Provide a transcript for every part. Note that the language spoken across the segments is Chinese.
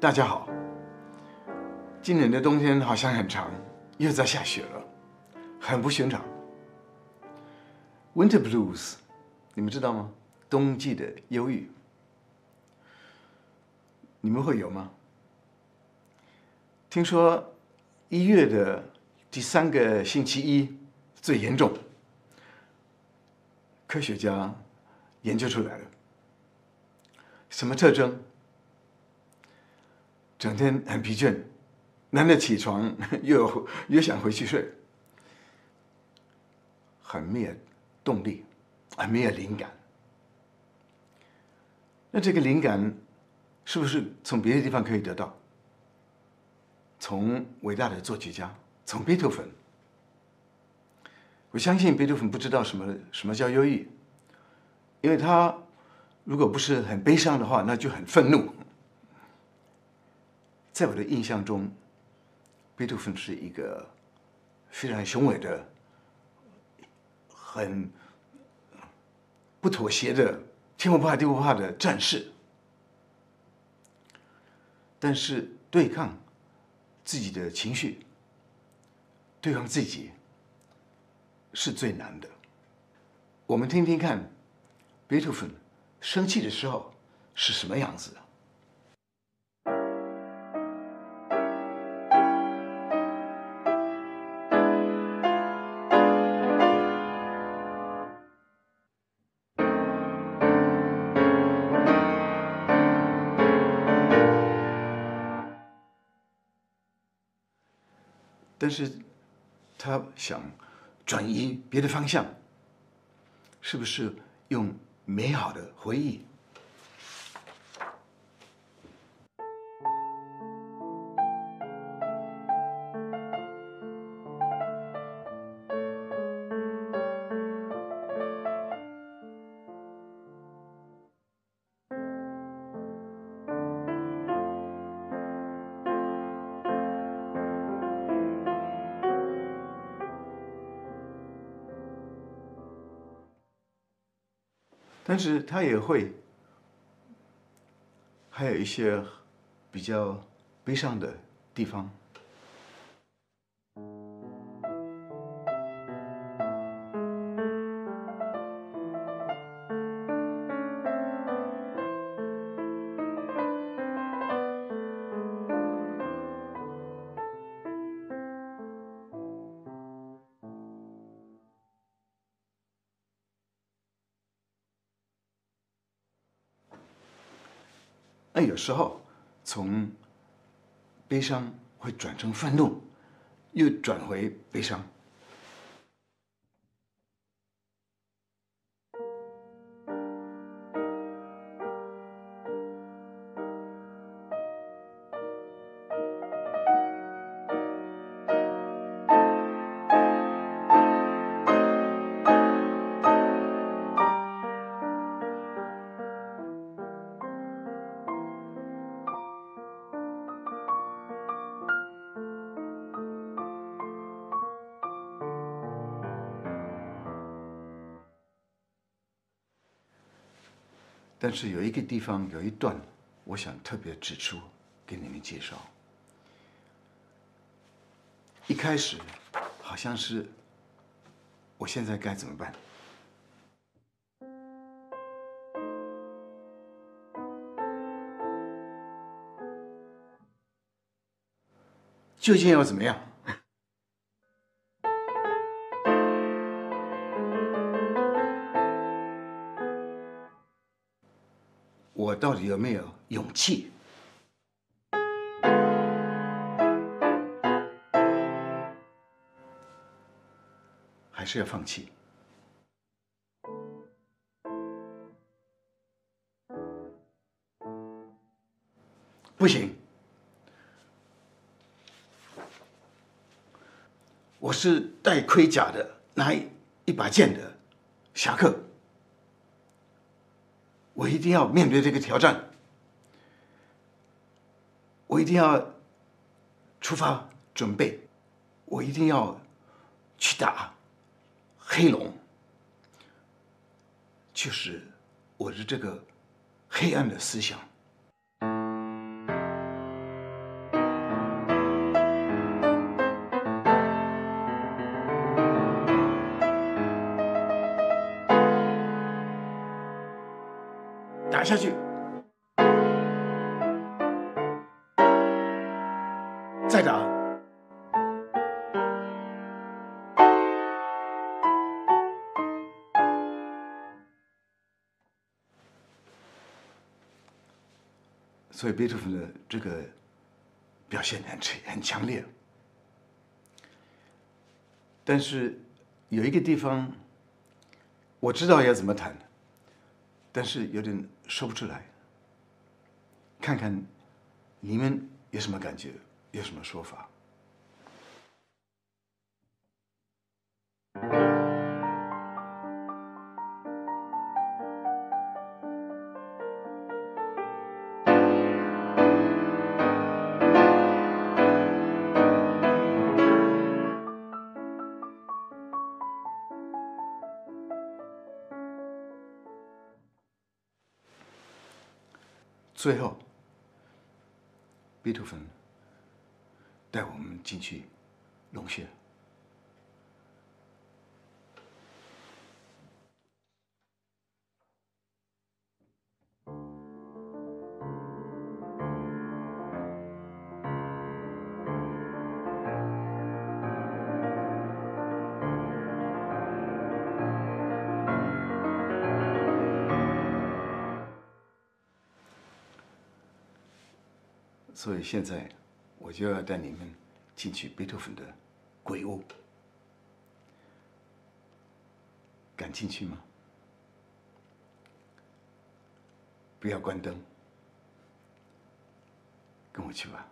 大家好。今年的冬天好像很长，又在下雪了，很不寻常。Winter blues，你们知道吗？冬季的忧郁，你们会有吗？听说一月的第三个星期一最严重，科学家研究出来了，什么特征？整天很疲倦，难得起床 又又想回去睡，很没有动力，很没有灵感。那这个灵感是不是从别的地方可以得到？从伟大的作曲家，从贝多芬。我相信贝多芬不知道什么什么叫忧郁，因为他如果不是很悲伤的话，那就很愤怒。在我的印象中，贝多芬是一个非常雄伟的、很不妥协的、天不怕地不怕的战士。但是对抗自己的情绪、对抗自己是最难的。我们听听看，贝多芬生气的时候是什么样子的。但是，他想转移别的方向，是不是用美好的回忆？但是他也会，还有一些比较悲伤的地方。那有时候从悲伤会转成愤怒，又转回悲伤。但是有一个地方有一段，我想特别指出，给你们介绍。一开始好像是，我现在该怎么办？究竟要怎么样？到底有没有勇气？还是要放弃？不行，我是带盔甲的，拿一把剑的侠客。我一定要面对这个挑战，我一定要出发准备，我一定要去打黑龙，就是我的这个黑暗的思想。下去，再打。所以贝多芬的这个表现很很强烈，但是有一个地方我知道要怎么弹，但是有点说不出来。看看你们有什么感觉，有什么说法？最后，贝多芬带我们进去龙穴。所以现在，我就要带你们进去贝多芬的鬼屋，敢进去吗？不要关灯，跟我去吧。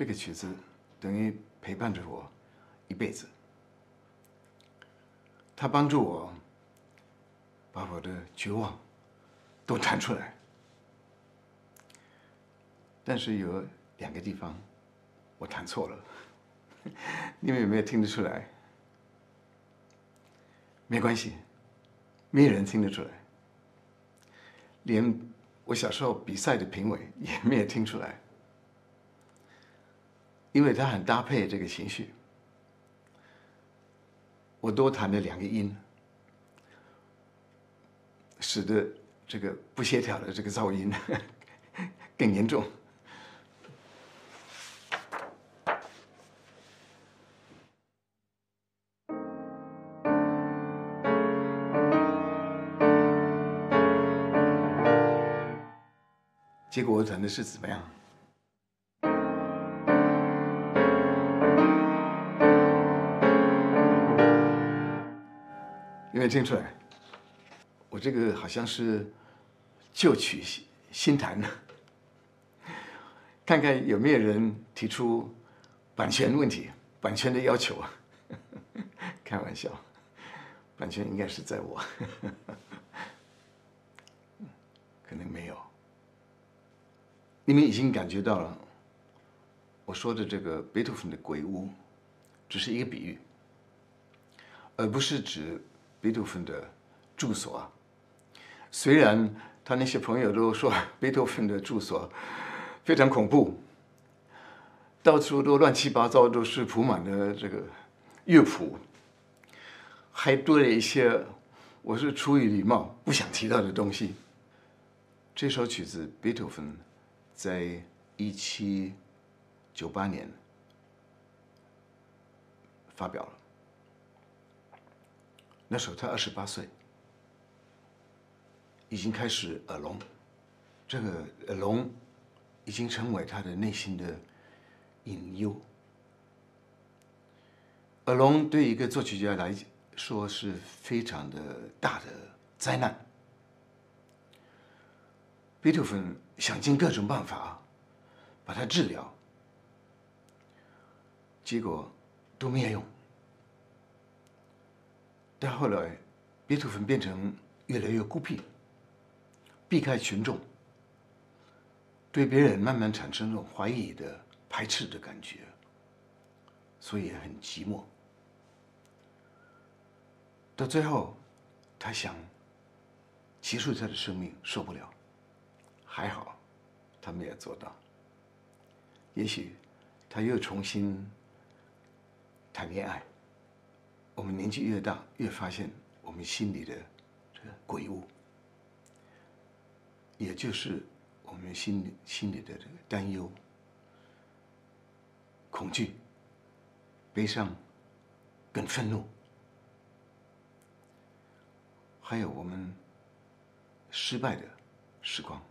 这个曲子等于陪伴着我一辈子。它帮助我把我的绝望都弹出来。但是有两个地方我弹错了，你们有没有听得出来？没关系，没有人听得出来，连我小时候比赛的评委也没有听出来。因为它很搭配这个情绪，我多弹了两个音，使得这个不协调的这个噪音 更严重。结果我弹的是怎么样？没听出来？我这个好像是旧曲新弹的，看看有没有人提出版权问题、版权的要求啊？开玩笑，版权应该是在我，可能没有。你们已经感觉到了，我说的这个贝多芬的鬼屋，只是一个比喻，而不是指。贝多芬的住所，虽然他那些朋友都说贝多芬的住所非常恐怖，到处都乱七八糟，都是铺满了这个乐谱，还多了一些我是出于礼貌不想提到的东西。这首曲子贝多芬在一七九八年发表了。那时候他二十八岁，已经开始耳聋，这个耳聋已经成为他的内心的隐忧。耳聋对一个作曲家来说是非常的大的灾难。贝多芬想尽各种办法把他治疗，结果都没有用。但后来，贝多芬变成越来越孤僻，避开群众，对别人慢慢产生那种怀疑的、排斥的感觉，所以很寂寞。到最后，他想结束他的生命，受不了，还好，他没有做到。也许他又重新谈恋爱。我们年纪越大，越发现我们心里的这个鬼物，也就是我们心里心里的这个担忧、恐惧、悲伤、跟愤怒，还有我们失败的时光，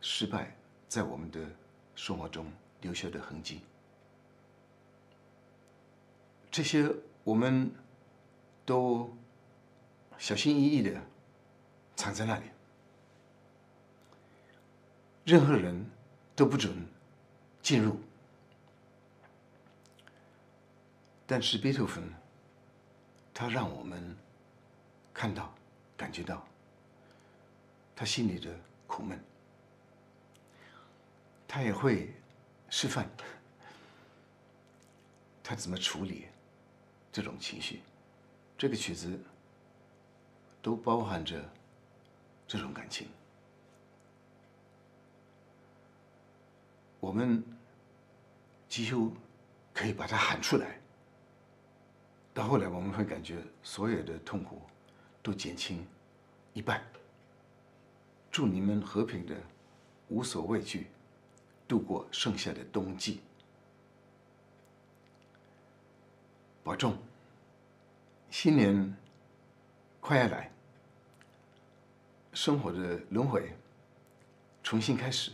失败在我们的生活中留下的痕迹。这些我们都小心翼翼的藏在那里，任何人都不准进入。但是贝多芬，他让我们看到、感觉到他心里的苦闷，他也会示范他怎么处理。这种情绪，这个曲子都包含着这种感情。我们几乎可以把它喊出来。到后来，我们会感觉所有的痛苦都减轻一半。祝你们和平的、无所畏惧，度过剩下的冬季。保重，新年快要来，生活的轮回重新开始，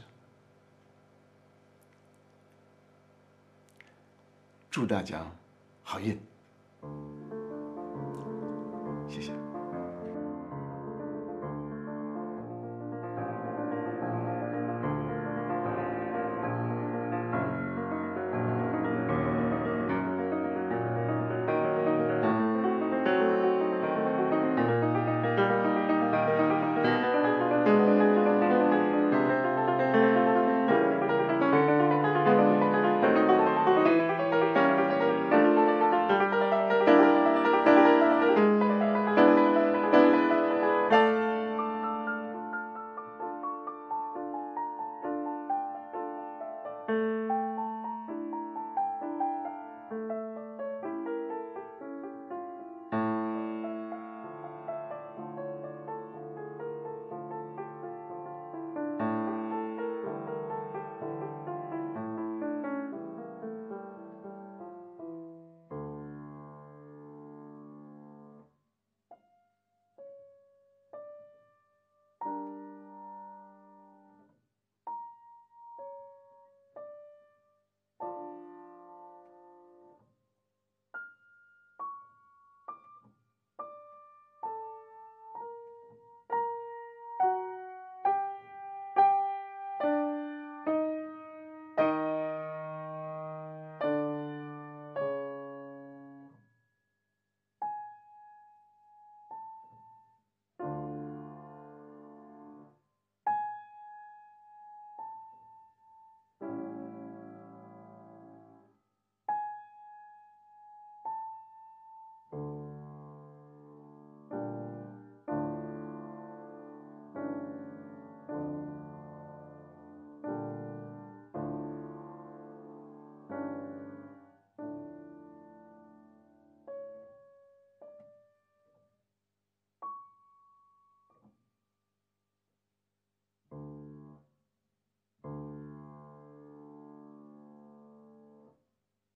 祝大家好运，谢谢。